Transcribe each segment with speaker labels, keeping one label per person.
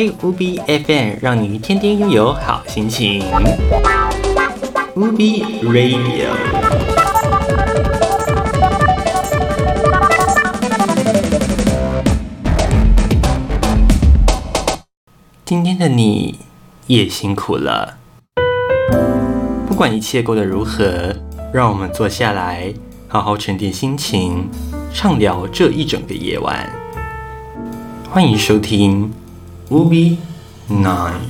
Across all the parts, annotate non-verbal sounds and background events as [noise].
Speaker 1: 开 UB FM，让你天天拥有好心情。UB Radio。今天的你也辛苦了，不管一切过得如何，让我们坐下来，好好沉淀心情，畅聊这一整个夜晚。欢迎收听 will be 9.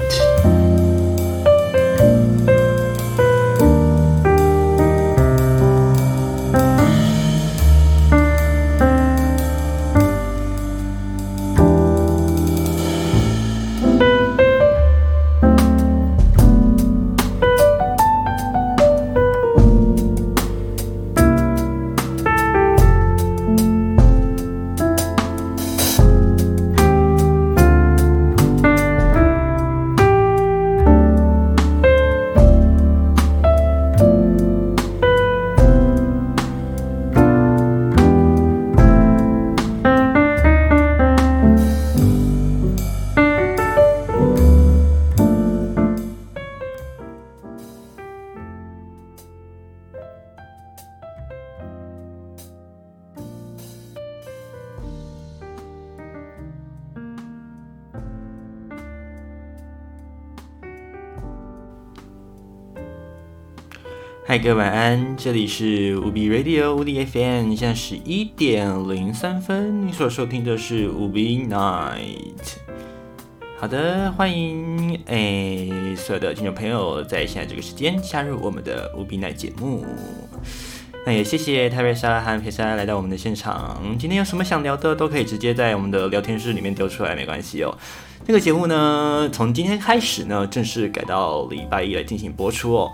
Speaker 1: 嗨，各位晚安，这里是 UB Radio UB FM，现在十一点零三分，你所收听的是 UB Night。好的，欢迎诶、所有的听众朋友在现在这个时间加入我们的 UB Night 节目。那也谢谢泰瑞莎和佩莎来到我们的现场。今天有什么想聊的，都可以直接在我们的聊天室里面丢出来，没关系哦。这个节目呢，从今天开始呢，正式改到礼拜一来进行播出哦。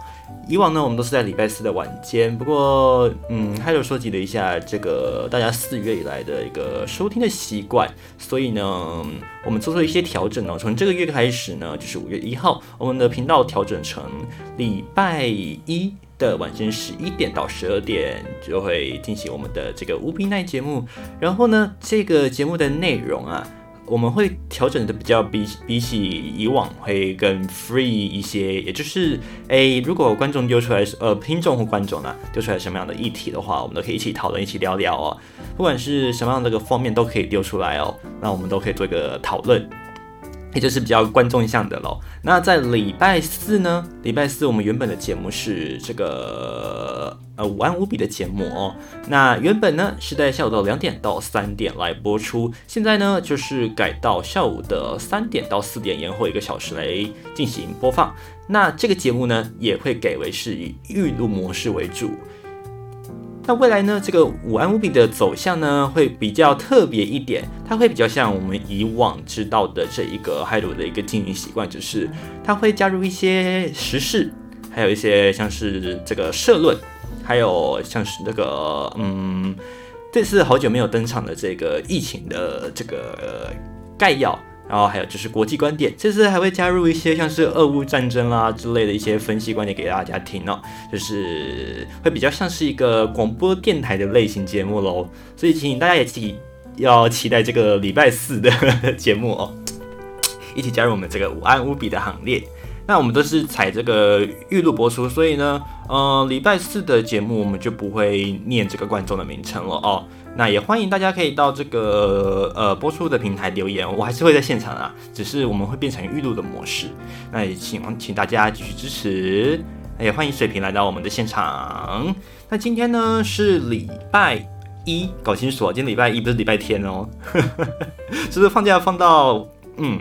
Speaker 1: 以往呢，我们都是在礼拜四的晚间。不过，嗯，还有收集了一下这个大家四月以来的一个收听的习惯，所以呢，我们做出一些调整哦。从这个月开始呢，就是五月一号，我们的频道调整成礼拜一的晚间十一点到十二点，就会进行我们的这个 UB Night 节目。然后呢，这个节目的内容啊。我们会调整的比较比比起以往会更 free 一些，也就是，诶，如果观众丢出来，呃，听众或观众呢，丢出来什么样的议题的话，我们都可以一起讨论，一起聊聊哦。不管是什么样的个方面都可以丢出来哦，那我们都可以做一个讨论。也就是比较观众向的喽。那在礼拜四呢？礼拜四我们原本的节目是这个呃午安 UB 的节目哦。那原本呢是在下午的两点到三点来播出，现在呢就是改到下午的三点到四点，延后一个小时来进行播放。那这个节目呢也会改为是以预录模式为主。那未来呢，这个午安 UB 的走向呢，会比较特别一点，它会比较像我们以往知道的这一个 Hello 的一个经营习惯，就是它会加入一些时事，还有一些像是这个社论，还有像是那个嗯，这次好久没有登场的这个疫情的这个概要。然后还有就是国际观点，这次还会加入一些像是俄乌战争啦之类的一些分析观点给大家听哦，就是会比较像是一个广播电台的类型节目喽，所以请大家也一起要期待这个礼拜四的节目哦，一起加入我们这个午安无比的行列。那我们都是采这个预录播出，所以呢，呃，礼拜四的节目我们就不会念这个观众的名称了哦。那也欢迎大家可以到这个呃播出的平台留言，我还是会在现场啊，只是我们会变成预录的模式。那也请请大家继续支持，也欢迎水瓶来到我们的现场。那今天呢是礼拜一，搞清楚啊，今天礼拜一不是礼拜天哦，[laughs] 是不是放假放到嗯？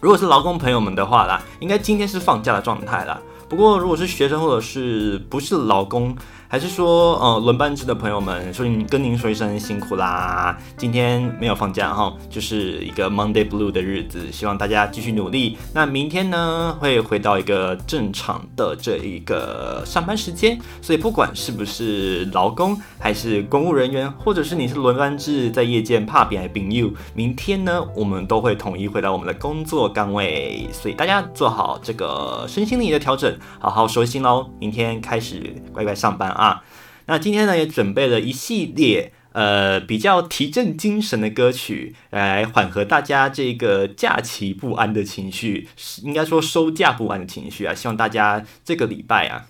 Speaker 1: 如果是劳工朋友们的话啦，应该今天是放假的状态啦。不过如果是学生或者是不是劳工，还是说，呃，轮班制的朋友们，所以跟您说一声辛苦啦。今天没有放假哈，就是一个 Monday Blue 的日子，希望大家继续努力。那明天呢，会回到一个正常的这一个上班时间。所以不管是不是劳工，还是公务人员，或者是你是轮班制在夜间怕扁还病 you，，明天呢，我们都会统一回到我们的工作岗位。所以大家做好这个身心灵的调整，好好收心喽。明天开始乖乖上班啊。啊，那今天呢也准备了一系列呃比较提振精神的歌曲，来缓和大家这个假期不安的情绪，应该说收假不安的情绪啊。希望大家这个礼拜啊，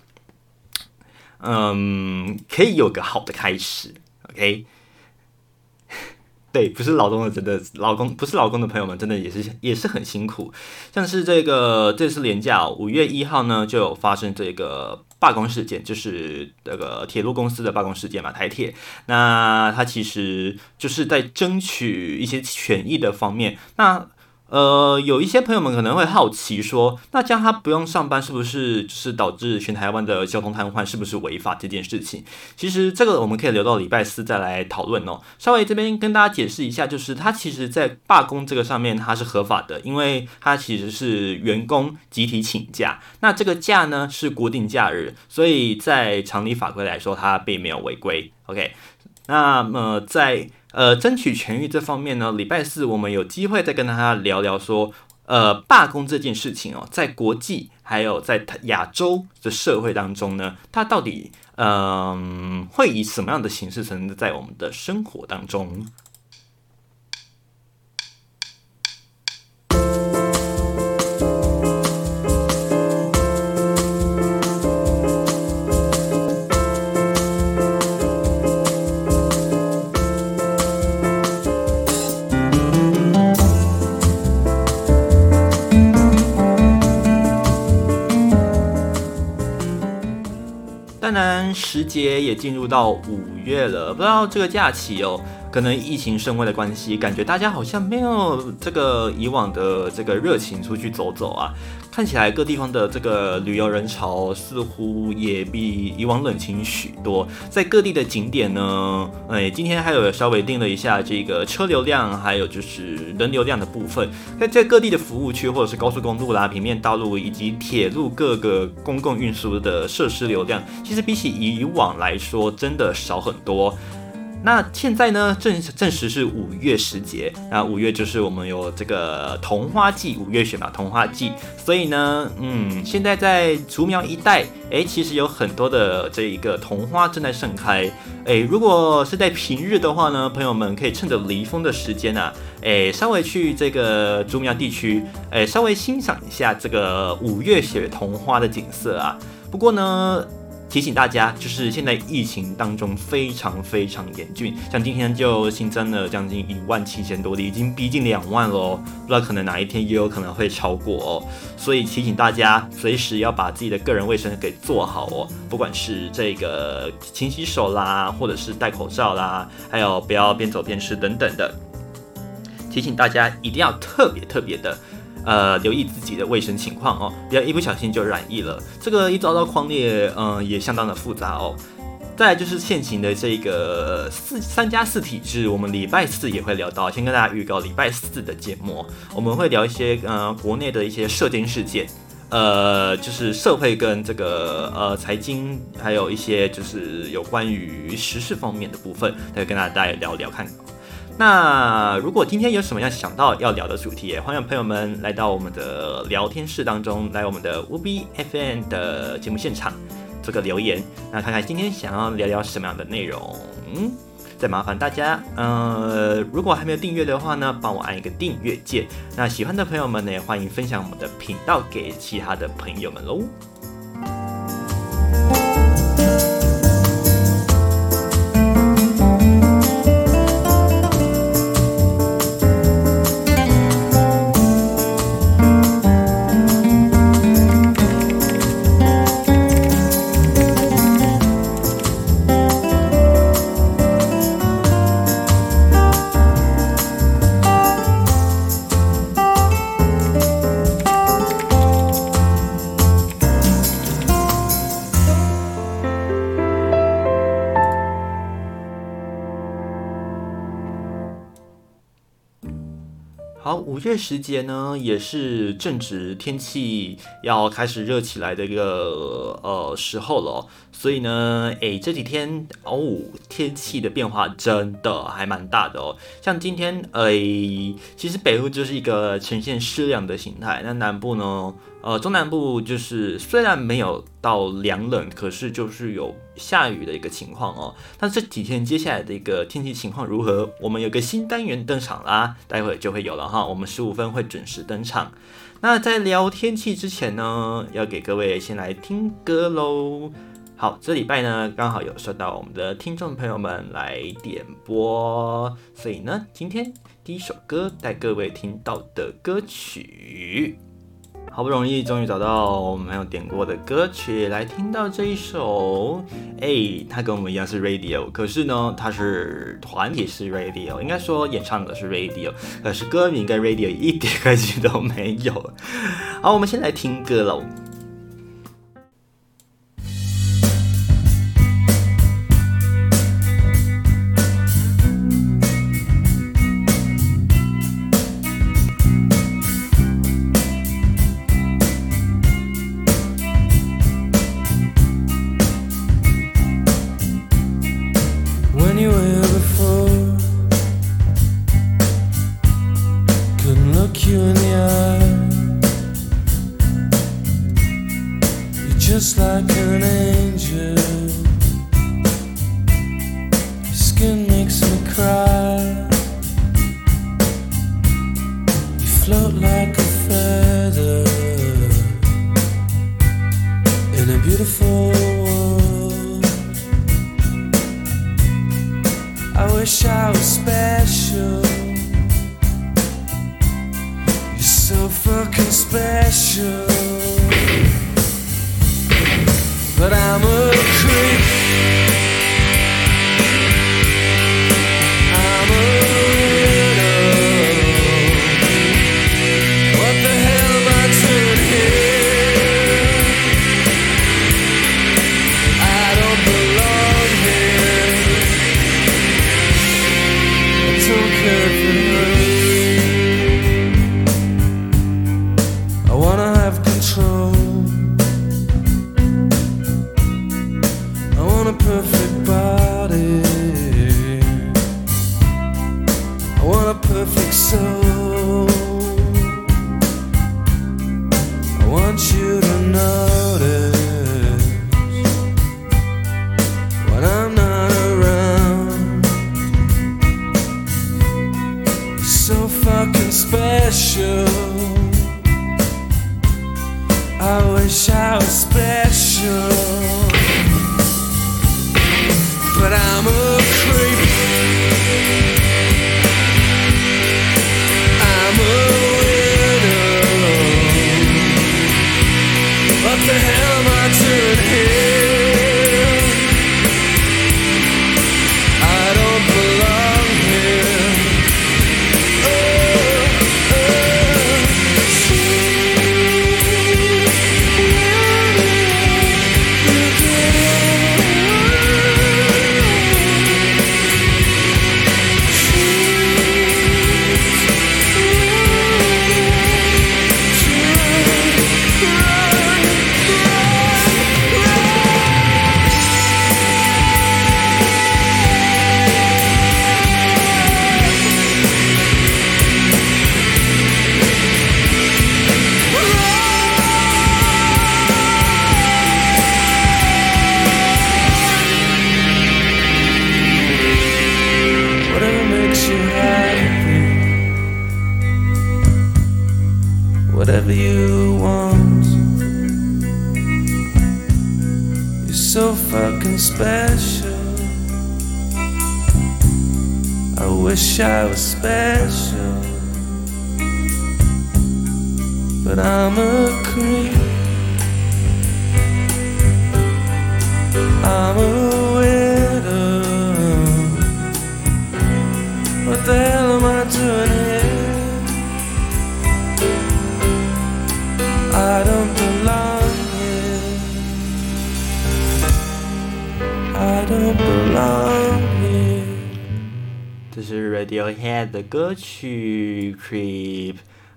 Speaker 1: 嗯，可以有个好的开始。OK。对，不是劳动的，真的老公不是老公的朋友们，真的也是也是很辛苦。像是这个这次连假五月一号呢，就有发生这个罢工事件，就是这个铁路公司的罢工事件嘛，台铁。那它其实就是在争取一些权益的方面。那呃，有一些朋友们可能会好奇说，那这样他不用上班，是不是就是导致全台湾的交通瘫痪，是不是违法这件事情？其实这个我们可以留到礼拜四再来讨论哦。稍微这边跟大家解释一下，就是他其实在罢工这个上面它是合法的，因为它其实是员工集体请假，那这个假呢是国定假日，所以在常理法规来说，它并没有违规。OK，那么在。呃，争取痊愈这方面呢，礼拜四我们有机会再跟大家聊聊说，呃，罢工这件事情哦，在国际还有在亚洲的社会当中呢，它到底嗯、会以什么样的形式存在在我们的生活当中？时节也进入到五月了，不知道这个假期哦，可能疫情升温的关系，感觉大家好像没有这个以往的这个热情出去走走啊。看起来各地方的这个旅游人潮似乎也比以往冷清许多，在各地的景点呢，哎，今天还有稍微定了一下这个车流量，还有就是人流量的部分，在在各地的服务区或者是高速公路啦、平面道路以及铁路各个公共运输的设施流量，其实比起以往来说，真的少很多。那现在呢，正正时是五月时节，那五月就是我们有这个桐花季，五月雪嘛，桐花季，所以呢，嗯，现在在竹苗一带，诶，其实有很多的这一个桐花正在盛开，诶，如果是在平日的话呢，朋友们可以趁着离峰的时间啊，诶，稍微去这个竹苗地区，诶，稍微欣赏一下这个五月雪桐花的景色啊。不过呢。提醒大家，就是现在疫情当中非常非常严峻，像今天就新增了将近一万七千多例，已经逼近两万了，不知道可能哪一天也有可能会超过哦，所以提醒大家随时要把自己的个人卫生给做好哦，不管是这个勤洗手啦，或者是戴口罩啦，还有不要边走边吃等等的，提醒大家一定要特别特别的。呃，留意自己的卫生情况哦，不要一不小心就染疫了。这个一遭到匡列，嗯、也相当的复杂哦。再就是现行的这个四三加四体制，我们礼拜四也会聊到。先跟大家预告礼拜四的节目，我们会聊一些呃国内的一些社经事件，呃，就是社会跟这个呃财经，还有一些就是有关于时事方面的部分，再跟大家聊聊看。那如果今天有什么样想到要聊的主题，也欢迎朋友们来到我们的聊天室当中，来我们的 UBFM 的节目现场做个留言，那看看今天想要聊聊什么样的内容。再麻烦大家，呃，如果还没有订阅的话呢，帮我按一个订阅键。那喜欢的朋友们呢，也欢迎分享我们的频道给其他的朋友们喽。月时节呢，也是正值天气要开始热起来的一个呃时候了，所以呢，诶，这几天哦，天气的变化真的还蛮大的哦。像今天，诶，其实北部就是一个呈现湿凉的形态，那南部呢，
Speaker 2: 呃，中南部就是虽然没有到凉冷，可是就是有下雨的一个情况哦。那这几天接下来的一个天气情况如何？我们有个新单元登场啦，待会就会有了哈。我们十五分会准时登场。那在聊天气之前呢，要给各位先来听歌喽。好，这礼拜呢刚好有收到我们的听众朋友们来点播，所以呢，今天第一首歌带各位听到的歌曲。好不容易终于找到我们没有点过的歌曲来听到这一首，哎、它跟我们一样是 Radio，可是呢，它是团体是 Radio，应该说演唱的是 Radio，可是歌名跟 Radio 一点关系都没有。好，我们先来听歌喽。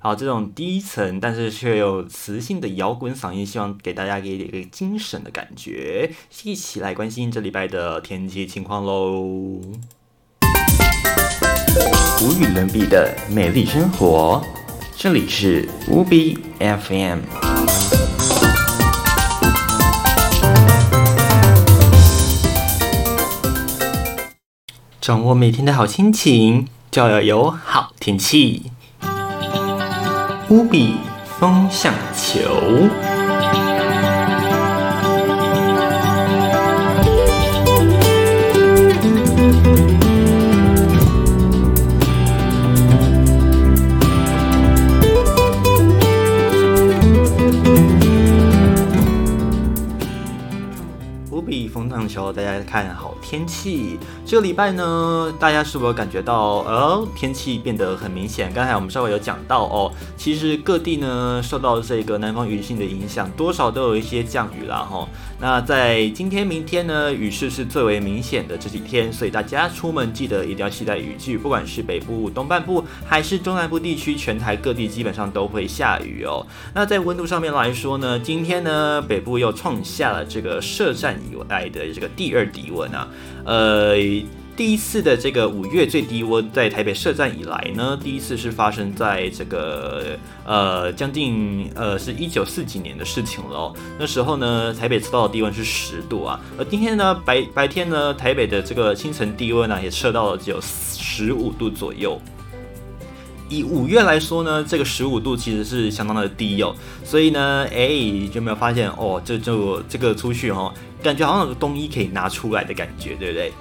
Speaker 2: 好，这种低沉但是却有磁性的摇滚嗓音，希望给大家给一个精神的感觉。一起来关心这礼拜的天气情况喽！无与伦比的美丽生活，这里是 UBFM。
Speaker 1: 掌握每天的好心情，就要有好天气。乌比风向球。乌比风向球，大家看好。天气。这个礼拜呢，大家是否感觉到呃天气变得很明显？刚才我们稍微有讲到哦，其实各地呢受到这个南方雨性的影响，多少都有一些降雨啦哈。那在今天、明天呢，雨势是最为明显的这几天，所以大家出门记得一定要携带雨具，不管是北部、东半部还是中南部地区，全台各地基本上都会下雨哦。那在温度上面来说呢，今天呢北部又创下了这个设站以来的这个第二低温啊，呃。第一次的这个五月最低温在台北设站以来呢，第一次是发生在这个呃将近呃是一九四几年的事情了哦。那时候呢，台北测到的低温是十度啊，而今天呢白白天呢，台北的这个清晨低温呢也测到了只有十五度左右。以五月来说呢，这个十五度其实是相当的低哦，所以呢，哎，就没有发现哦，这就这个出去哦，感觉好像有个冬衣可以拿出来的感觉，对不对？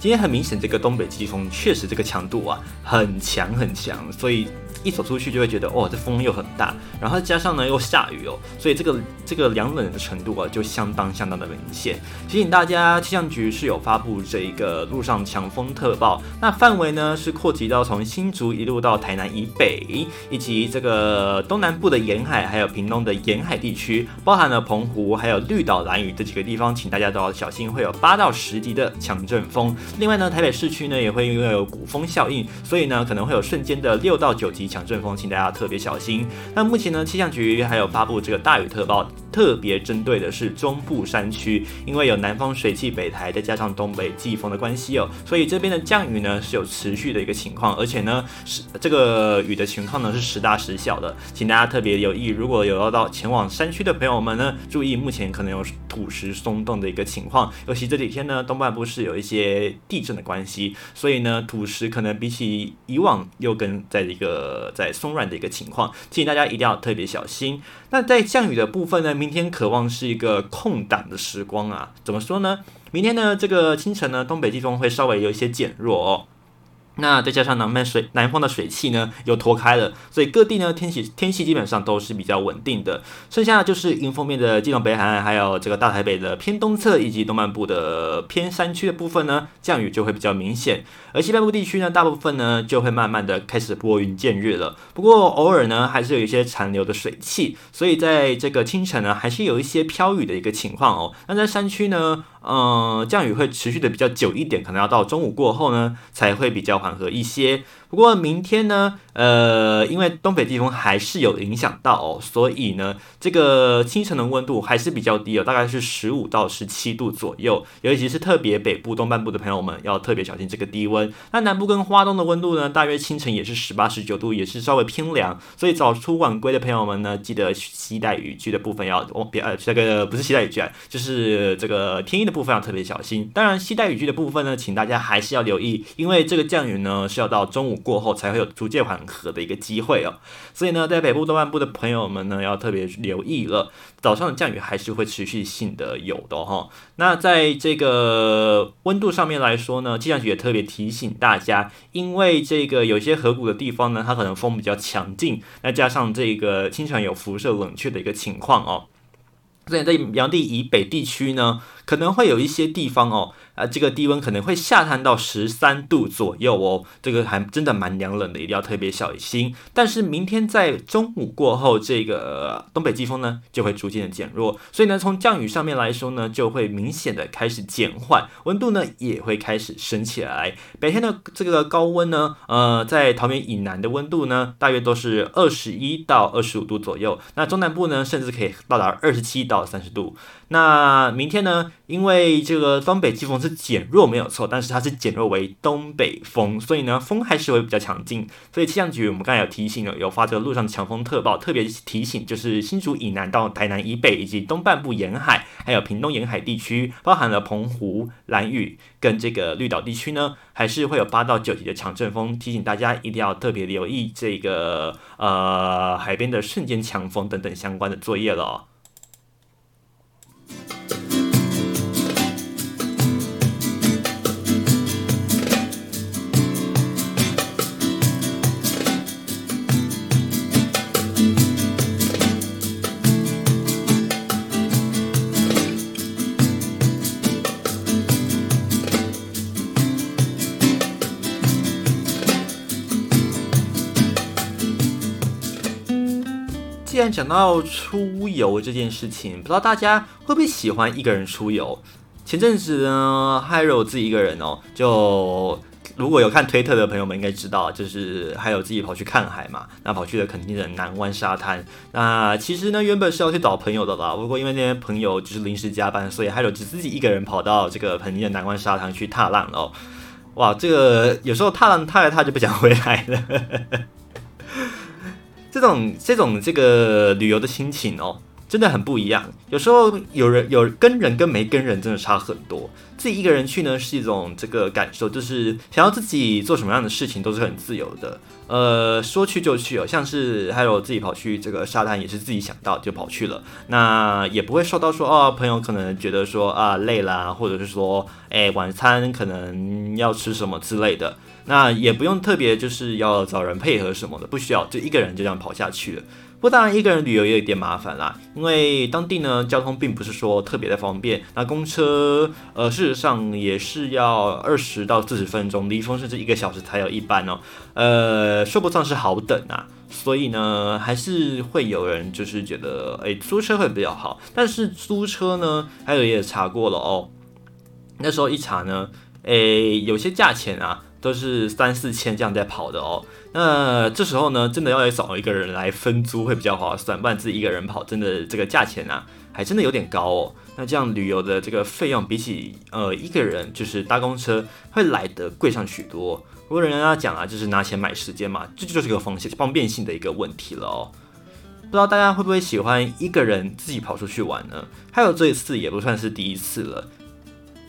Speaker 1: 今天很明显，这个东北季风确实这个强度啊很强很强，所以。一走出去就会觉得，哦，这风又很大，然后加上呢又下雨哦，所以这个这个凉冷的程度啊就相当相当的明显。提醒大家，气象局是有发布这一个陆上强风特报，那范围呢是扩及到从新竹一路到台南以北，以及这个东南部的沿海，还有屏东的沿海地区，包含了澎湖还有绿岛、兰屿这几个地方，请大家都要小心，会有八到十级的强阵风。另外呢，台北市区呢也会因为有古风效应，所以呢可能会有瞬间的六到九级。强阵风，请大家特别小心。那目前呢，气象局还有发布这个大雨特报，特别针对的是中部山区，因为有南方水汽北台，再加上东北季风的关系哦，所以这边的降雨呢是有持续的一个情况，而且呢是这个雨的情况呢是时大时小的，请大家特别留意。如果有要到前往山区的朋友们呢，注意目前可能有土石松动的一个情况，尤其这几天呢，东半部是有一些地震的关系，所以呢土石可能比起以往又跟在一个。在松软的一个情况，建议大家一定要特别小心。那在降雨的部分呢，明天渴望是一个空档的时光啊。怎么说呢？明天呢，这个清晨呢，东北季风会稍微有一些减弱哦。那再加上南边水南方的水汽呢又脱开了，所以各地呢天气天气基本上都是比较稳定的。剩下就是迎风面的基隆北海岸，还有这个大台北的偏东侧以及东半部的偏山区的部分呢，降雨就会比较明显。而西半部地区呢，大部分呢就会慢慢的开始拨云见日了。不过偶尔呢还是有一些残留的水汽，所以在这个清晨呢还是有一些飘雨的一个情况哦。那在山区呢，嗯、降雨会持续的比较久一点，可能要到中午过后呢才会比较缓和一些。不过明天呢，呃，因为东北季风还是有影响到哦，所以呢，这个清晨的温度还是比较低哦，大概是十五到十七度左右。尤其是特别北部、东半部的朋友们要特别小心这个低温。那南部跟花东的温度呢，大约清晨也是十八、十九度，也是稍微偏凉。所以早出晚归的朋友们呢，记得携带雨具的部分要哦，别呃，这个不是携带雨具啊，就是这个天衣的部分要特别小心。当然，携带雨具的部分呢，请大家还是要留意，因为这个降雨呢是要到中午。过后才会有逐渐缓和的一个机会哦，所以呢，在北部东半部的朋友们呢，要特别留意了。早上的降雨还是会持续性的有的哈。那在这个温度上面来说呢，气象局也特别提醒大家，因为这个有些河谷的地方呢，它可能风比较强劲，那加上这个经常有辐射冷却的一个情况哦。所以在阳地以北地区呢，可能会有一些地方哦。啊，这个低温可能会下探到十三度左右哦，这个还真的蛮凉冷的，一定要特别小心。但是明天在中午过后，这个东北季风呢就会逐渐的减弱，所以呢，从降雨上面来说呢，就会明显的开始减缓，温度呢也会开始升起来。白天的这个高温呢，呃，在桃园以南的温度呢，大约都是二十一到二十五度左右，那中南部呢，甚至可以到达二十七到三十度。那明天呢，因为这个东北季风是减弱没有错，但是它是减弱为东北风，所以呢风还是会比较强劲。所以气象局我们刚才有提醒了，有发这个路上强风特报，特别提醒就是新竹以南到台南以北以及东半部沿海，还有屏东沿海地区，包含了澎湖、兰屿跟这个绿岛地区呢，还是会有八到九级的强阵风，提醒大家一定要特别留意这个呃海边的瞬间强风等等相关的作业了。Thank you. 既然讲到出游这件事情，不知道大家会不会喜欢一个人出游？前阵子呢还有自己一个人哦，就如果有看推特的朋友们应该知道，就是还有自己跑去看海嘛，那跑去了垦丁的南湾沙滩。那其实呢，原本是要去找朋友的啦，不过因为那些朋友就是临时加班，所以还有只自己一个人跑到这个垦丁的南湾沙滩去踏浪了。哇，这个有时候踏浪踏来踏就不想回来了。这种这种这个旅游的心情哦，真的很不一样。有时候有人有跟人跟没跟人真的差很多。自己一个人去呢，是一种这个感受，就是想要自己做什么样的事情都是很自由的。呃，说去就去哦，像是还有自己跑去这个沙滩，也是自己想到就跑去了。那也不会受到说哦，朋友可能觉得说啊累啦，或者是说哎晚餐可能要吃什么之类的。那也不用特别就是要找人配合什么的，不需要，就一个人就这样跑下去了。不过当然一个人旅游也有点麻烦啦，因为当地呢交通并不是说特别的方便。那公车呃事实上也是要二十到四十分钟，离峰甚至一个小时才有一班哦。呃，说不上是好等啊，所以呢还是会有人就是觉得诶租车会比较好。但是租车呢，还有也查过了哦，那时候一查呢，诶有些价钱啊。都是三四千这样在跑的哦，那这时候呢，真的要找一个人来分租会比较划算，不然自己一个人跑，真的这个价钱啊，还真的有点高哦。那这样旅游的这个费用，比起呃一个人就是搭公车，会来得贵上许多。不过人家讲啊，就是拿钱买时间嘛，这就是个方方便性的一个问题了哦。不知道大家会不会喜欢一个人自己跑出去玩呢？还有这一次也不算是第一次了。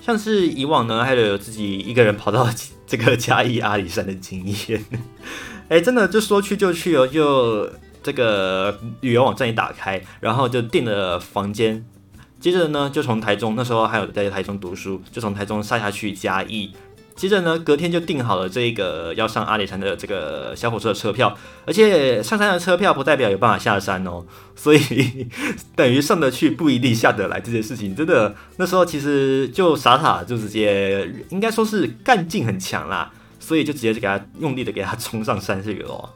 Speaker 1: 像是以往呢，还有自己一个人跑到这个嘉义阿里山的经验，[laughs] 哎，真的就说去就去哦，就这个旅游网站一打开，然后就订了房间，接着呢就从台中，那时候还有在台中读书，就从台中下下去嘉义。接着呢，隔天就订好了这个要上阿里山的这个小火车的车票，而且上山的车票不代表有办法下山哦，所以等于上得去不一定下得来这件事情，真的那时候其实就傻傻就直接应该说是干劲很强啦，所以就直接就给他用力的给他冲上山去了哦。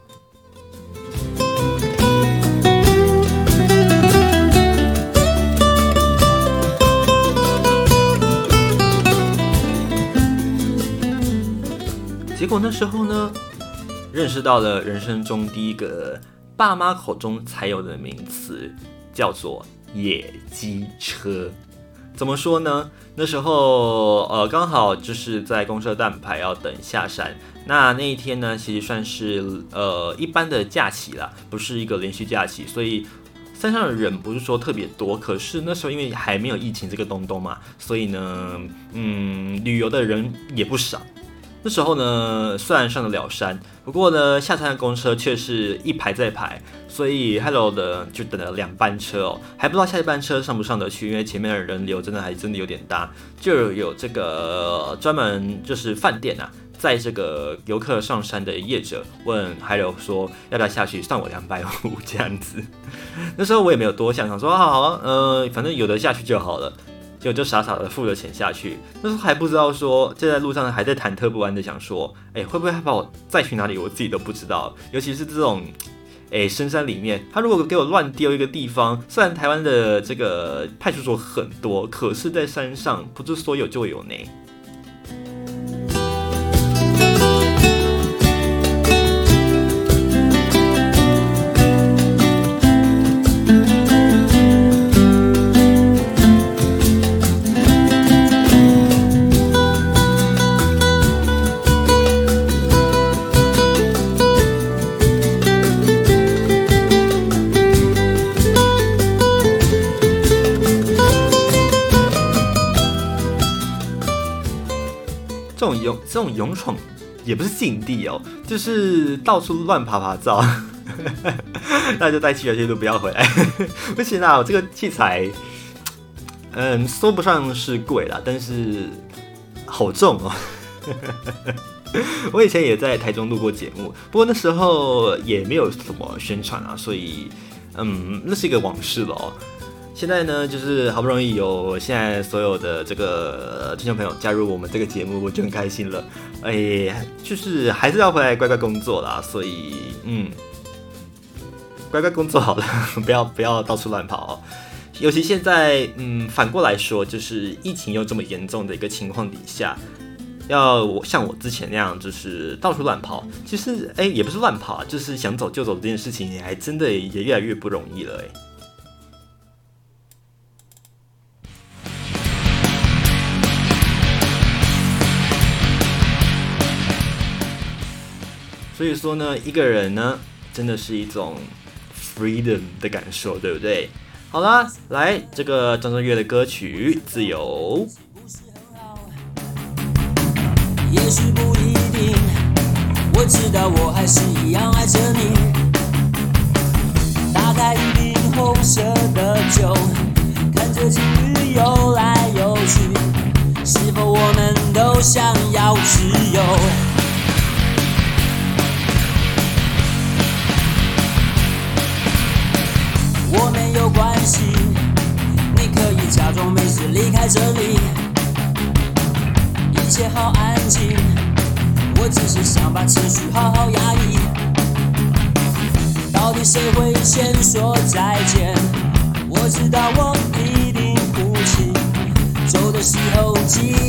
Speaker 1: 结果那时候呢，认识到了人生中第一个爸妈口中才有的名词，叫做野鸡车。怎么说呢？那时候呃，刚好就是在公车站牌要等下山。那那一天呢，其实算是呃一般的假期啦，不是一个连续假期，所以山上的人不是说特别多。可是那时候因为还没有疫情这个东东嘛，所以呢，嗯，旅游的人也不少。那时候呢，虽然上得了山，不过呢，下山的公车却是一排再排，所以 Hello 的就等了两班车哦，还不知道下一班车上不上得去，因为前面的人流真的还真的有点大，就有这个专门就是饭店啊，在这个游客上山的业者问 Hello 说要不要下去，算我两百五 [laughs] 这样子。[laughs] 那时候我也没有多想，想说好好，呃，反正有的下去就好了。就就傻傻的付了钱下去，那时候还不知道说，就在路上还在忐忑不安的想说，哎、会不会他把我再去哪里，我自己都不知道。尤其是这种，哎、深山里面，他如果给我乱丢一个地方，虽然台湾的这个派出所很多，可是在山上不是说有就有呢。这种勇闯也不是禁地哦，就是到处乱趴趴走，[laughs] 那就带去都，不要回来。[laughs] 不行啊，我这个器材，嗯，说不上是贵啦，但是好重哦。[laughs] 我以前也在台中录过节目，不过那时候也没有什么宣传啊，所以嗯，那是一个往事了哦。现在呢，就是好不容易有现在所有的这个听众朋友加入我们这个节目，我就很开心了。哎，就是还是要回来乖乖工作啦，所以嗯，乖乖工作好了，[laughs] 不要不要到处乱跑。尤其现在，嗯，反过来说，就是疫情又这么严重的一个情况底下。要我像我之前那样，就是到处乱跑，其实哎，也不是乱跑，就是想走就走这件事情，还真的也越来越不容易了哎。所以说呢，一个人呢，真的是一种 freedom 的感受，对不对？好啦，来这个张震岳的歌曲《自由》。
Speaker 3: 也许不一定，我知道我还是一样爱着你。打开一瓶红色的酒，看着情侣游来游去，是否我们都想要自由？我没有关系，你可以假装没事离开这里。一切好安静，我只是想把情绪好好压抑。到底谁会先说再见？我知道我一定不行。走的时候记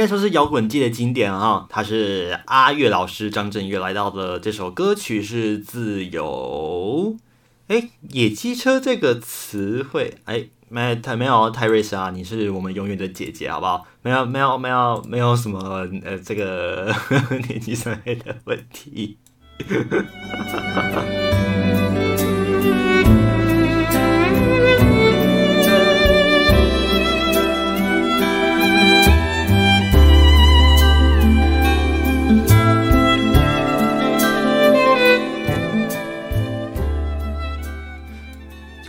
Speaker 3: 该说是
Speaker 1: 摇滚界的经典啊。他是阿月老师张震岳来到的这首歌曲是《自由》。哎，野鸡车这个词汇，哎，没太没有泰瑞莎，你是我们永远的姐姐，好不好？没有没有没有没有什么呃这个 [laughs] 年纪上的问题。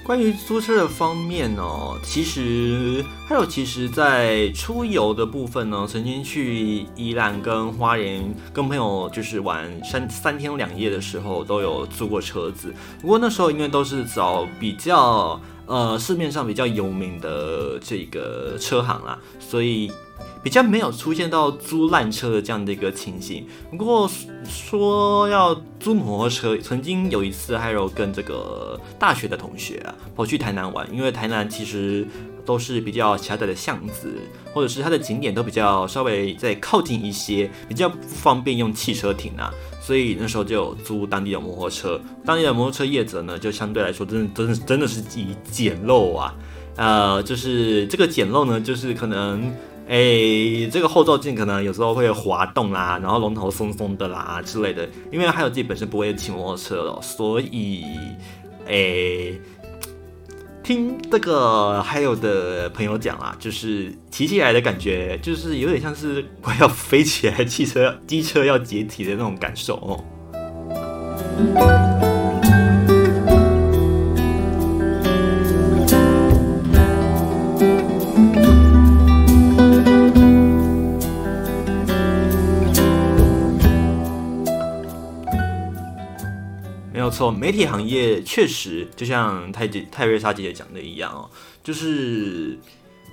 Speaker 1: 关于租车的方面呢，其实还有，其实，在出游的部分呢，曾经去宜兰跟花莲跟朋友就是玩三三天两夜的时候，都有租过车子。不过那时候因为都是找比较呃市面上比较有名的这个车行啦，所以。比较没有出现到租烂车的这样的一个情形。不过说要租摩托车，曾经有一次还有跟这个大学的同学啊跑去台南玩，因为台南其实都是比较狭窄的巷子，或者是它的景点都比较稍微再靠近一些，比较不方便用汽车停啊，所以那时候就有租当地的摩托车。当地的摩托车业者呢，就相对来说真的真的真的是以简陋啊，呃，就是这个简陋呢，就是可能。哎、这个后照镜可能有时候会滑动啦，然后龙头松松的啦之类的。因为还有自己本身不会骑摩托车了，所以哎、听这个还有的朋友讲啊，就是骑起来的感觉，就是有点像是快要飞起来，汽车、机车要解体的那种感受哦。错，媒体行业确实就像泰姐泰瑞莎姐姐讲的一样哦，就是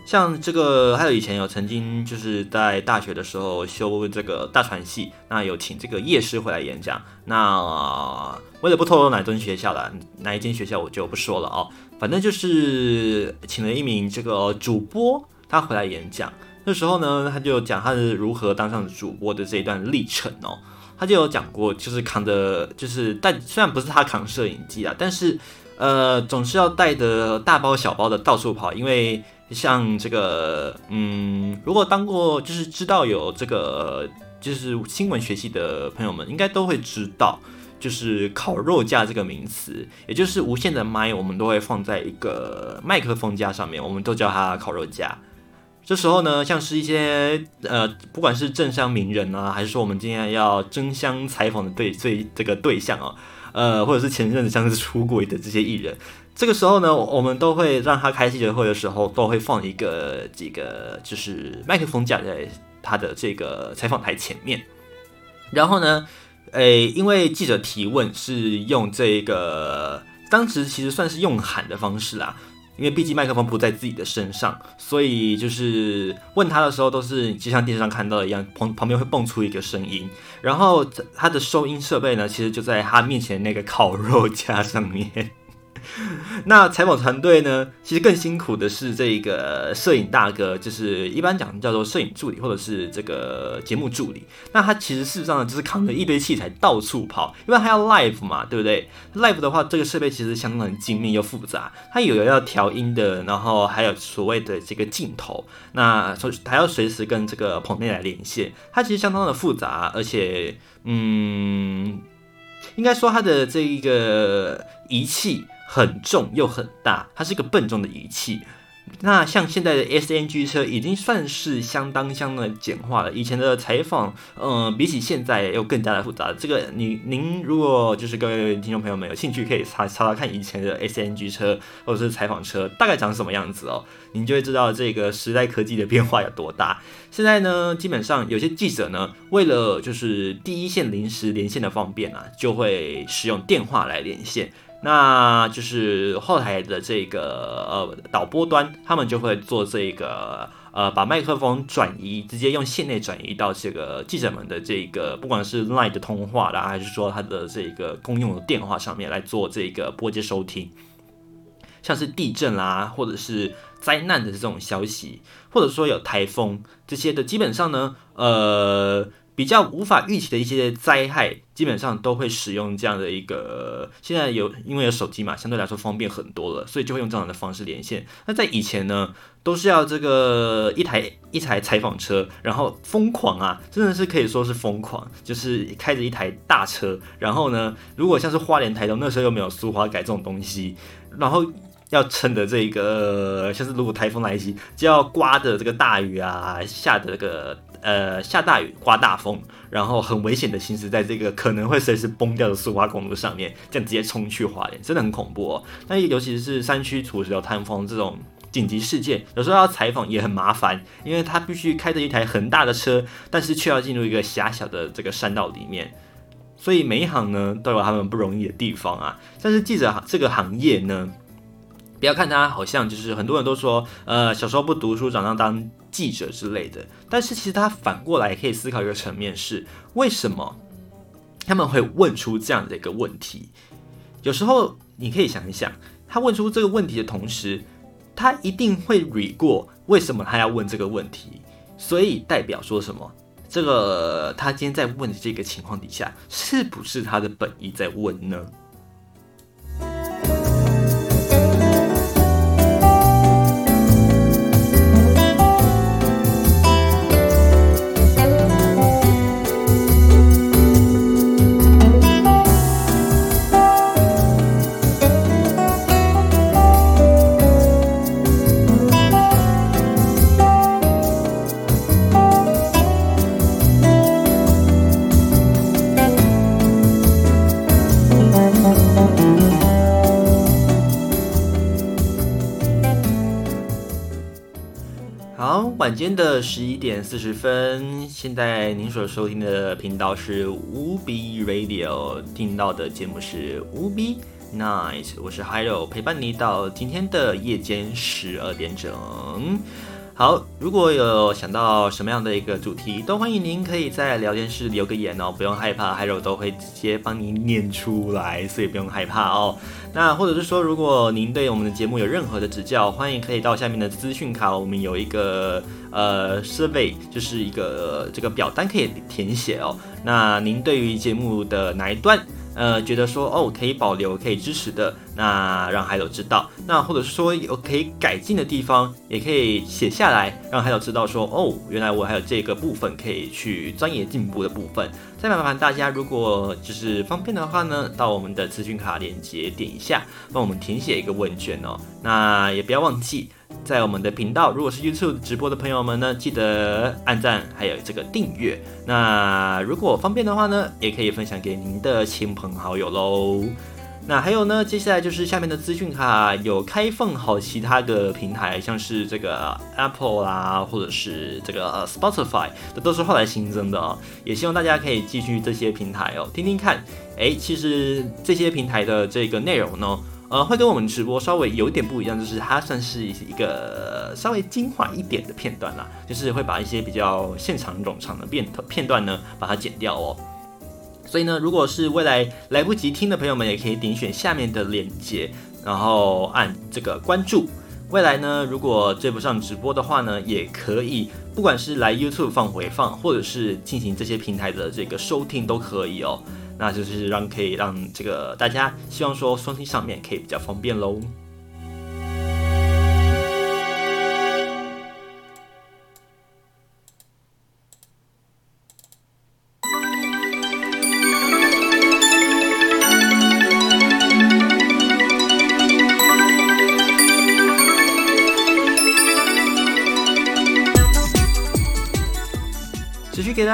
Speaker 1: 像这个，还有以前有曾经就是在大学的时候修这个大传系，那有请这个叶师回来演讲。那为了不透露哪间学校了，哪一间学校我就不说了哦。反正就是请了一名这个主播，他回来演讲。那时候呢，他就讲他是如何当上主播的这一段历程哦。他就有讲过，就是扛的，就是但虽然不是他扛摄影机啊，但是呃，总是要带的大包小包的到处跑，因为像这个，嗯，如果当过就是知道有这个就是新闻学系的朋友们，应该都会知道，就是烤肉架这个名词，也就是无线的麦，我们都会放在一个麦克风架上面，我们都叫它烤肉架。这时候呢，像是一些呃，不管是政商名人啊，还是说我们今天要争相采访的对对这个对象啊，呃，或者是前阵子像是出轨的这些艺人，这个时候呢，我们都会让他开记者会的时候，都会放一个这个就是麦克风架在他的这个采访台前面，然后呢，诶，因为记者提问是用这个当时其实算是用喊的方式啦。因为毕竟麦克风不在自己的身上，所以就是问他的时候都是就像电视上看到的一样，旁旁边会蹦出一个声音，然后他的收音设备呢，其实就在他面前那个烤肉架上面。[laughs] 那采访团队呢，其实更辛苦的是这个摄影大哥，就是一般讲叫做摄影助理或者是这个节目助理。那他其实事实上呢，就是扛着一堆器材到处跑，因为他要 live 嘛，对不对？live 的话，这个设备其实相当的精密又复杂，它有要调音的，然后还有所谓的这个镜头，那所还要随时跟这个棚内来连线，它其实相当的复杂，而且，嗯，应该说它的这一个仪器。很重又很大，它是一个笨重的仪器。那像现在的 SNG 车已经算是相当相当的简化了。以前的采访，嗯、比起现在又更加的复杂。这个你您如果就是各位听众朋友们有兴趣，可以查查查看以前的 SNG 车或者是采访车大概长什么样子哦，您就会知道这个时代科技的变化有多大。现在呢，基本上有些记者呢，为了就是第一线临时连线的方便啊，就会使用电话来连线。那就是后台的这个呃导播端，他们就会做这个呃把麦克风转移，直接用线内转移到这个记者们的这个不管是 LINE 的通话啦，还是说他的这个公用的电话上面来做这个拨接收听。像是地震啦，或者是灾难的这种消息，或者说有台风这些的，基本上呢，呃。比较无法预期的一些灾害，基本上都会使用这样的一个。现在有因为有手机嘛，相对来说方便很多了，所以就会用这样的方式连线。那在以前呢，都是要这个一台一台采访车，然后疯狂啊，真的是可以说是疯狂，就是开着一台大车，然后呢，如果像是花莲台东那时候又没有苏花改这种东西，然后要撑的这个，像是如果台风来袭，就要刮着这个大雨啊，下的这个。呃，下大雨，刮大风，然后很危险的行驶在这个可能会随时崩掉的苏花公路上面，这样直接冲去花莲，真的很恐怖哦。那尤其是山区土石流塌方这种紧急事件，有时候要采访也很麻烦，因为他必须开着一台很大的车，但是却要进入一个狭小的这个山道里面，所以每一行呢都有他们不容易的地方啊。但是记者这个行业呢，不要看他好像就是很多人都说，呃，小时候不读书，长大当记者之类的。但是其实他反过来可以思考一个层面是，为什么他们会问出这样的一个问题？有时候你可以想一想，他问出这个问题的同时，他一定会捋过为什么他要问这个问题，所以代表说什么？这个他今天在问的这个情况底下，是不是他的本意在问呢？间的十一点四十分，现在您所收听的频道是无 B Radio，听到的节目是无 B Night，我是 Hiro，陪伴你到今天的夜间十二点整。好，如果有想到什么样的一个主题，都欢迎您可以在聊天室留个言哦，不用害怕，Hiro 都会直接帮您念出来，所以不用害怕哦。那或者是说，如果您对我们的节目有任何的指教，欢迎可以到下面的资讯卡，我们有一个呃 survey，就是一个这个表单可以填写哦。那您对于节目的哪一段？呃，觉得说哦，可以保留，可以支持的，那让海友知道。那或者说有可以改进的地方，也可以写下来，让海友知道说哦，原来我还有这个部分可以去钻研进步的部分。再麻烦大家，如果就是方便的话呢，到我们的咨询卡链接点一下，帮我们填写一个问卷哦。那也不要忘记。在我们的频道，如果是 YouTube 直播的朋友们呢，记得按赞，还有这个订阅。那如果方便的话呢，也可以分享给您的亲朋好友喽。那还有呢，接下来就是下面的资讯卡有开放好其他的平台，像是这个 Apple 啦，或者是这个 Spotify，这都是后来新增的哦。也希望大家可以继续这些平台哦，听听看。诶，其实这些平台的这个内容呢。呃，会跟我们直播稍微有点不一样，就是它算是一个稍微精华一点的片段啦，就是会把一些比较现场冗长的片片段呢，把它剪掉哦。所以呢，如果是未来来不及听的朋友们，也可以点选下面的链接，然后按这个关注。未来呢，如果追不上直播的话呢，也可以，不管是来 YouTube 放回放，或者是进行这些平台的这个收听都可以哦。那就是让可以让这个大家希望说双击上面可以比较方便喽。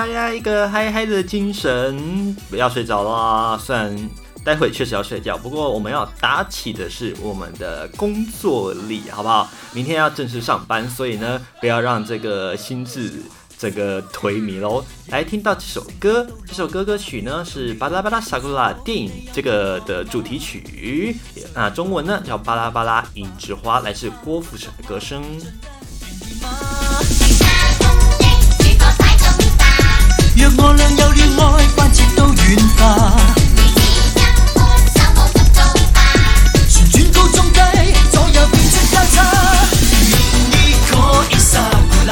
Speaker 1: 大家一个嗨嗨的精神，不要睡着了。虽然待会确实要睡觉，不过我们要打起的是我们的工作力，好不好？明天要正式上班，所以呢，不要让这个心智这个颓靡喽。来听到这首歌，这首歌歌曲呢是《巴拉巴拉萨库拉》电影这个的主题曲，那中文呢叫《巴拉巴拉樱之花》，来自郭富城的歌声。若我俩有了爱关节都软化。如指甲般手舞足蹈吧旋转高中低
Speaker 4: 左
Speaker 5: 右变出交叉。愿你可以撒胡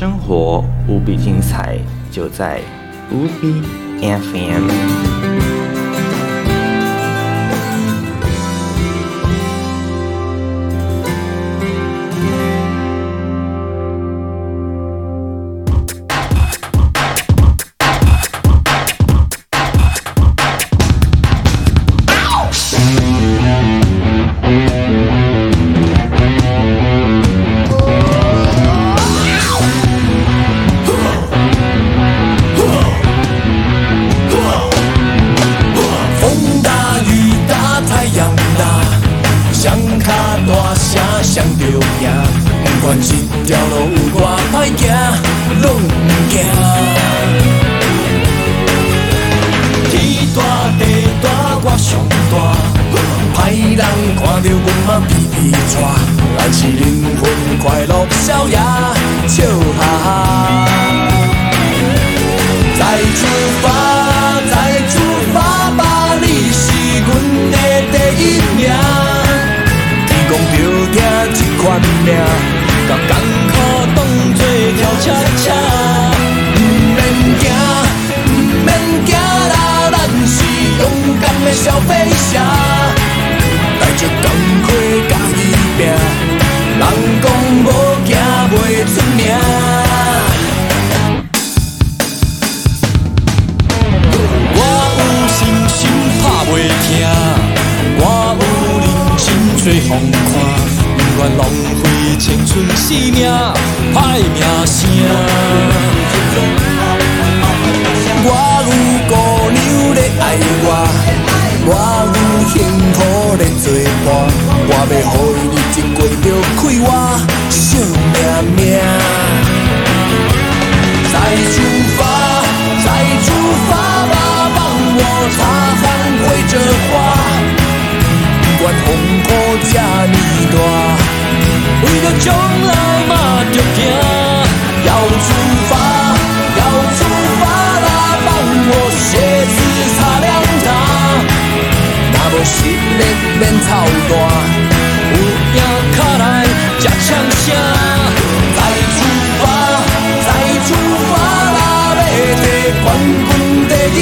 Speaker 1: 生活
Speaker 6: 无
Speaker 4: 比精彩就在无比 fm 将来嘛着行，要出发，要出发啦！莫误谢师差两差，若无实力免操蛋，有影卡来吃呛声。再出发，再出发啦！要冠军第一，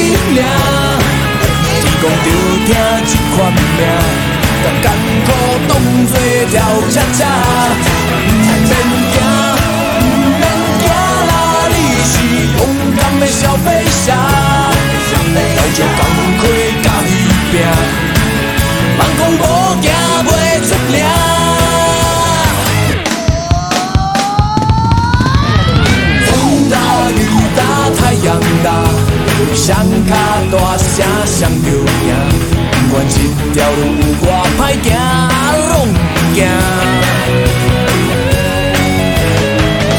Speaker 4: 听这款命，把艰苦当作跳恰恰。双脚大声相叫赢，不管这条路有外歹行，拢不怕。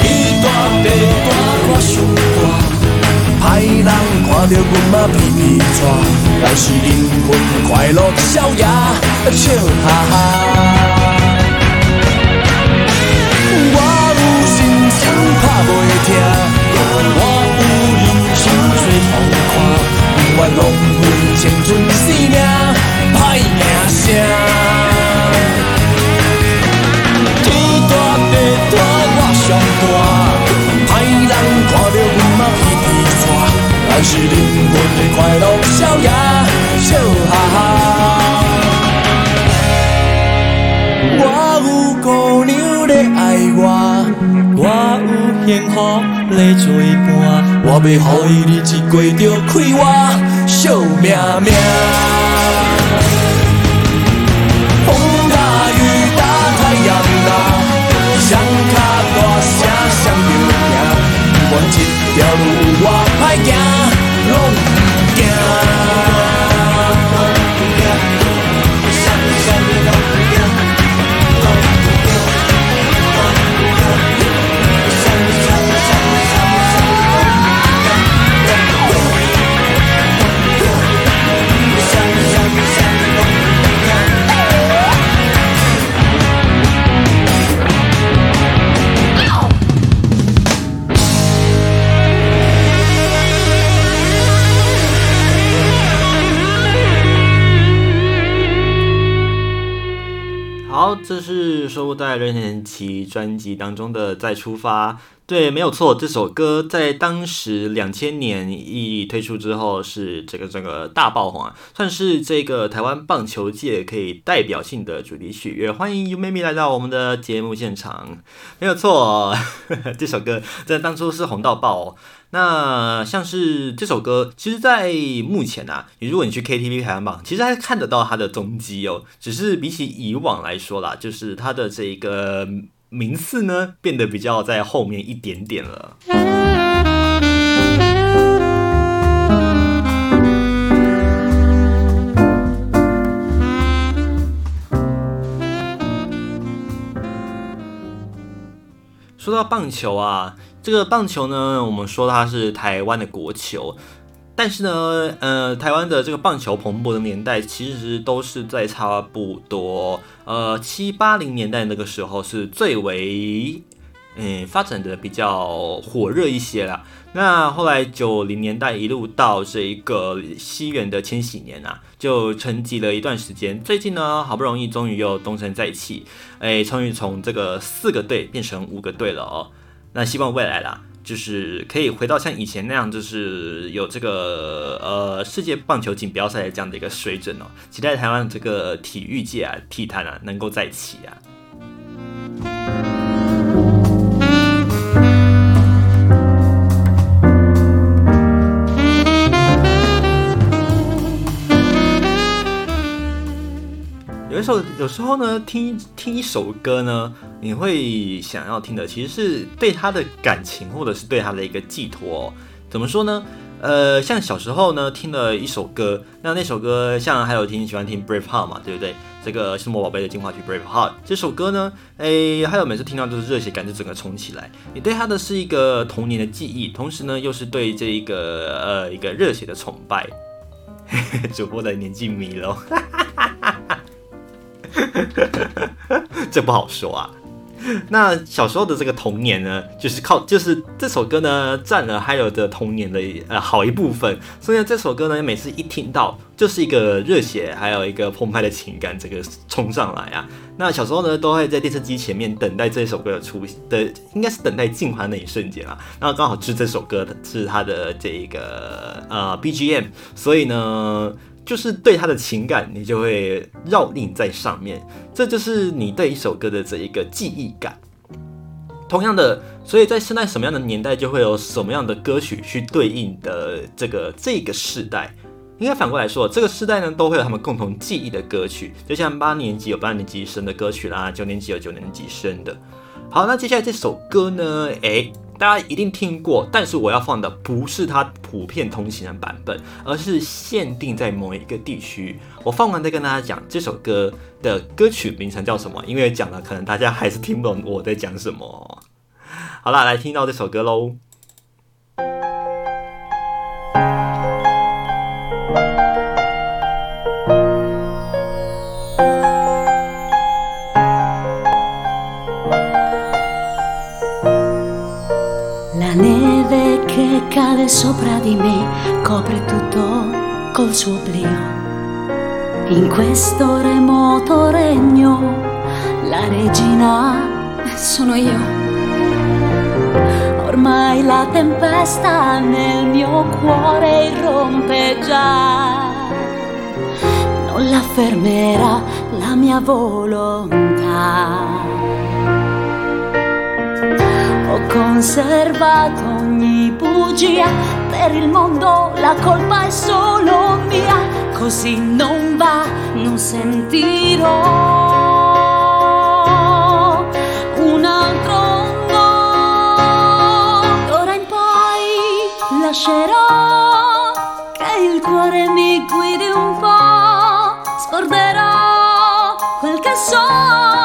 Speaker 4: 起大袋大块唱歌，歹人看到阮嘛撇撇嘴，但是灵魂快乐逍遥，笑哈哈。
Speaker 5: 我
Speaker 4: 有心酸拍袂疼，我有。不風看，不遠浪費青春性命，歹名声。天大地大，我最大。人看到阮，但是快乐逍遙笑哈哈。
Speaker 5: 幸福的做伴
Speaker 4: 我
Speaker 5: 要予伊日子过着快活你一个我风大雨大太阳大谁大声谁就赢不管条路有歹行拢
Speaker 4: 不惊收录在任贤齐专辑当中的《再出发》。
Speaker 1: 对，没有错，这首歌在当时两千年一推出之后，是这个整个大爆红啊，算是这个台湾棒球界可以代表性的主题曲。也欢迎 You m a y Me 来到我们的节目现场，没有错，呵 [laughs] 呵这首歌在当初是红到爆、哦。那像是这首歌，其实，在目前啊，你如果你去 KTV 排行榜，其实还看得到它的踪迹哦。只是比起以往来说啦，就是它的这一个。名次呢，变得比较在后面一点点了。说到棒球啊，这个棒球呢，我们说它是台湾的国球。但是呢，呃，台湾的这个棒球蓬勃的年代，其实都是在差不多呃七八零年代那个时候是最为嗯发展的比较火热一些了。那后来九零年代一路到这一个西元的千禧年啊，就沉寂了一段时间。最近呢，好不容易终于又东山再起，哎，终于从这个四个队变成五个队了哦。那希望未来啦。就是可以回到像以前那样，就是有这个呃世界棒球锦标赛这样的一个水准哦，期待台湾这个体育界啊，体坛啊能够再起啊。有时候，有时候呢，听听一首歌呢，你会想要听的，其实是对他的感情，或者是对他的一个寄托。怎么说呢？呃，像小时候呢，听了一首歌，那那首歌像还有听喜欢听 Brave Heart 嘛，对不对？这个是魔宝贝的进化曲 Brave Heart 这首歌呢，诶，还有每次听到都是热血感就整个冲起来。你对他的是一个童年的记忆，同时呢，又是对这一个呃一个热血的崇拜。[laughs] 主播的年纪迷了。[laughs] [laughs] 这不好说啊。那小时候的这个童年呢，就是靠，就是这首歌呢，占了还有的童年的呃好一部分。所以呢，这首歌呢，每次一听到，就是一个热血，还有一个澎湃的情感，这个冲上来啊。那小时候呢，都会在电视机前面等待这首歌的出现的，应该是等待进化那一瞬间啊。那刚好是这首歌是它的这个呃 BGM，所以呢。就是对他的情感，你就会绕印在上面，这就是你对一首歌的这一个记忆感。同样的，所以在现在什么样的年代，就会有什么样的歌曲去对应的这个这个世代。应该反过来说，这个世代呢，都会有他们共同记忆的歌曲，就像八年级有八年级生的歌曲啦，九年级有九年级生的。好，那接下来这首歌呢，诶。大家一定听过，但是我要放的不是它普遍通行的版本，而是限定在某一个地区。我放完再跟大家讲这首歌的歌曲名称叫什么，因为讲了可能大家还是听不懂我在讲什么。好了，来听到这首歌喽。cade sopra
Speaker 7: di me, copre tutto col suo oblio. In questo remoto regno la regina sono io. Ormai la tempesta nel mio cuore irrompe già. Non la fermerà la mia volontà. Ho conservato ogni bugia, per il mondo la colpa è solo mia, così non va, non sentirò un altro. D'ora in poi lascerò che il cuore mi guidi un po', scorderò quel che so.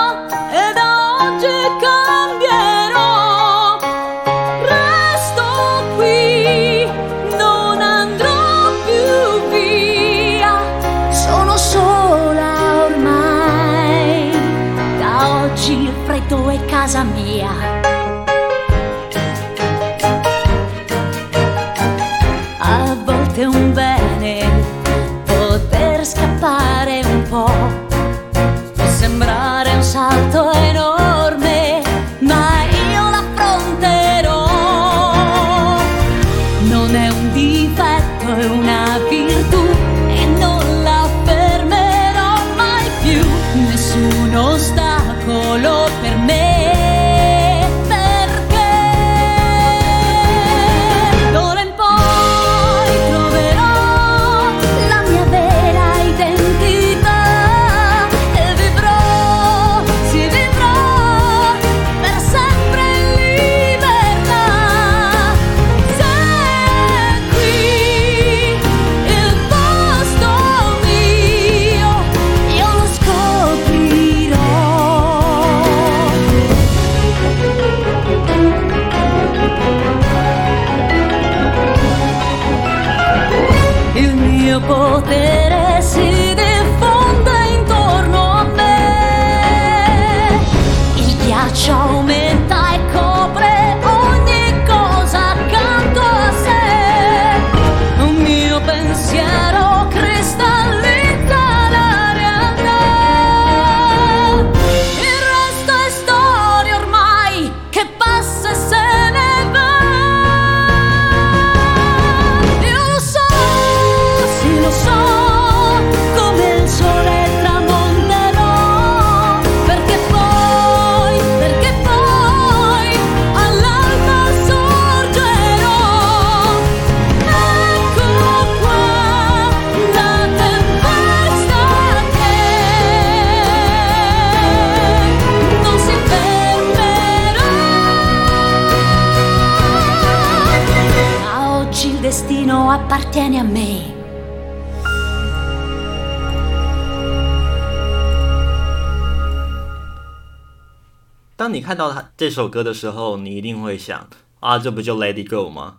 Speaker 1: 看到他这首歌的时候，你一定会想啊，这不就 Let It Go 吗？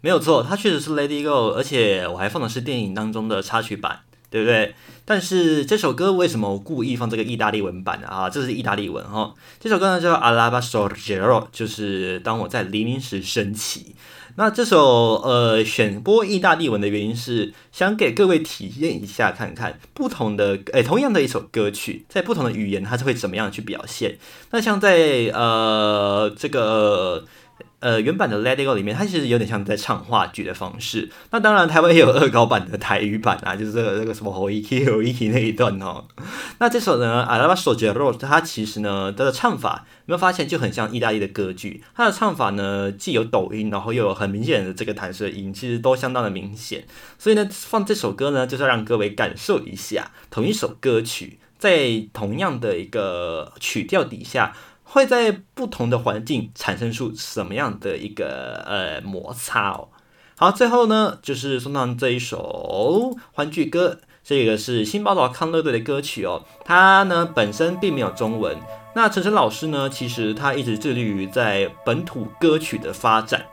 Speaker 1: 没有错，它确实是 Let It Go，而且我还放的是电影当中的插曲版，对不对？但是这首歌为什么我故意放这个意大利文版的啊？这是意大利文哈。这首歌呢叫 Alaba Sorgero 就是当我在黎明时升起。那这首呃选播意大利文的原因是想给各位体验一下，看看不同的诶、同样的一首歌曲，在不同的语言它是会怎么样去表现。那像在呃这个。呃原版的《Let It Go》里面，它其实有点像在唱话剧的方式。那当然，台湾也有恶搞版的台语版啊，就是这个这个什么“吼一气吼一气”那一段哦。那这首呢，《All'alba sorgerò》它其实呢，它的唱法有没有发现就很像意大利的歌剧？它的唱法呢，既有抖音，然后又有很明显的这个弹舌音，其实都相当的明显。所以呢，放这首歌呢，就是要让各位感受一下，同一首歌曲在同样的一个曲调底下。会在不同的环境产生出什么样的一个呃摩擦哦？好，最后呢，就是送上这一首欢聚歌，这个是新宝岛康乐队的歌曲哦。它呢本身并没有中文。那陈升老师呢，其实他一直致力于在本土歌曲的发展。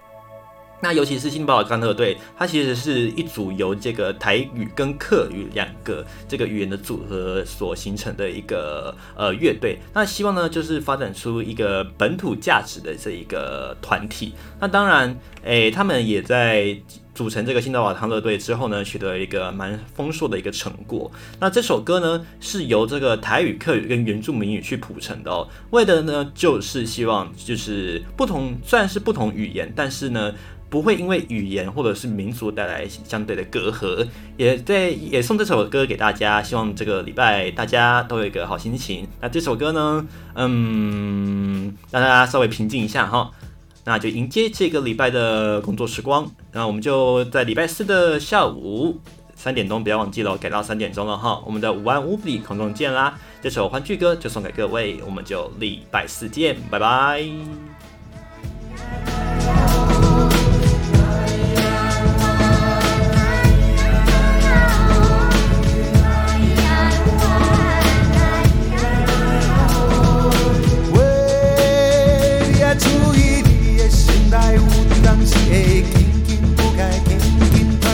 Speaker 1: 那尤其是新宝岛康乐队，它其实是一组由这个台语跟客语两个这个语言的组合所形成的一个呃乐队。那希望呢，就是发展出一个本土价值的这一个团体。那当然，诶，他们也在组成这个新宝岛康乐队之后呢，取得一个蛮丰硕的一个成果。那这首歌呢，是由这个台语、客语跟原住民语去谱成的哦，为的呢，就是希望就是不同，虽然是不同语言，但是呢。不会因为语言或者是民族带来相对的隔阂，也在也送这首歌给大家，希望这个礼拜大家都有一个好心情。那这首歌呢，嗯，让大家稍微平静一下哈，那就迎接这个礼拜的工作时光。那我们就在礼拜四的下午三点钟，不要忘记了，改到三点钟了哈。我们的午安无比空中见啦！这首欢聚歌就送给各位，我们就礼拜四见，拜拜。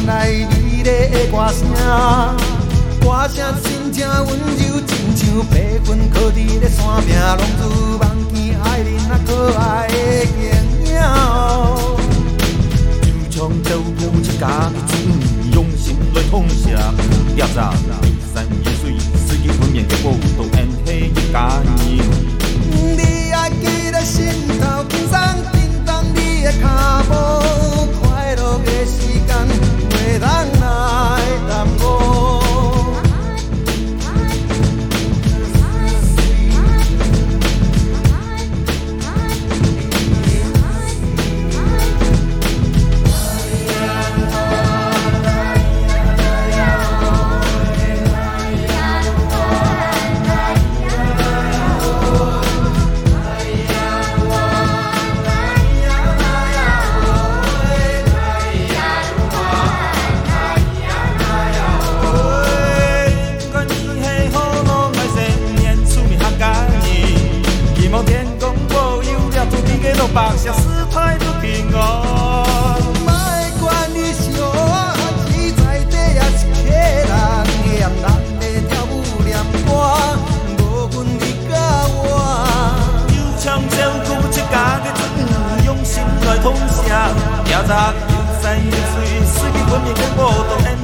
Speaker 1: 歌声，歌声真正温柔，亲像白云靠伫咧山顶，浪子梦见爱人那可爱的形影。就像照顾一家的子，用心来奉献。要让三年岁，四季分娩，结果都恩黑一家人。你爱记得心头，轻松叮当你的脚步，快乐的时间袂
Speaker 8: 当。要咋？三月初一，四季分明跟我
Speaker 9: 都。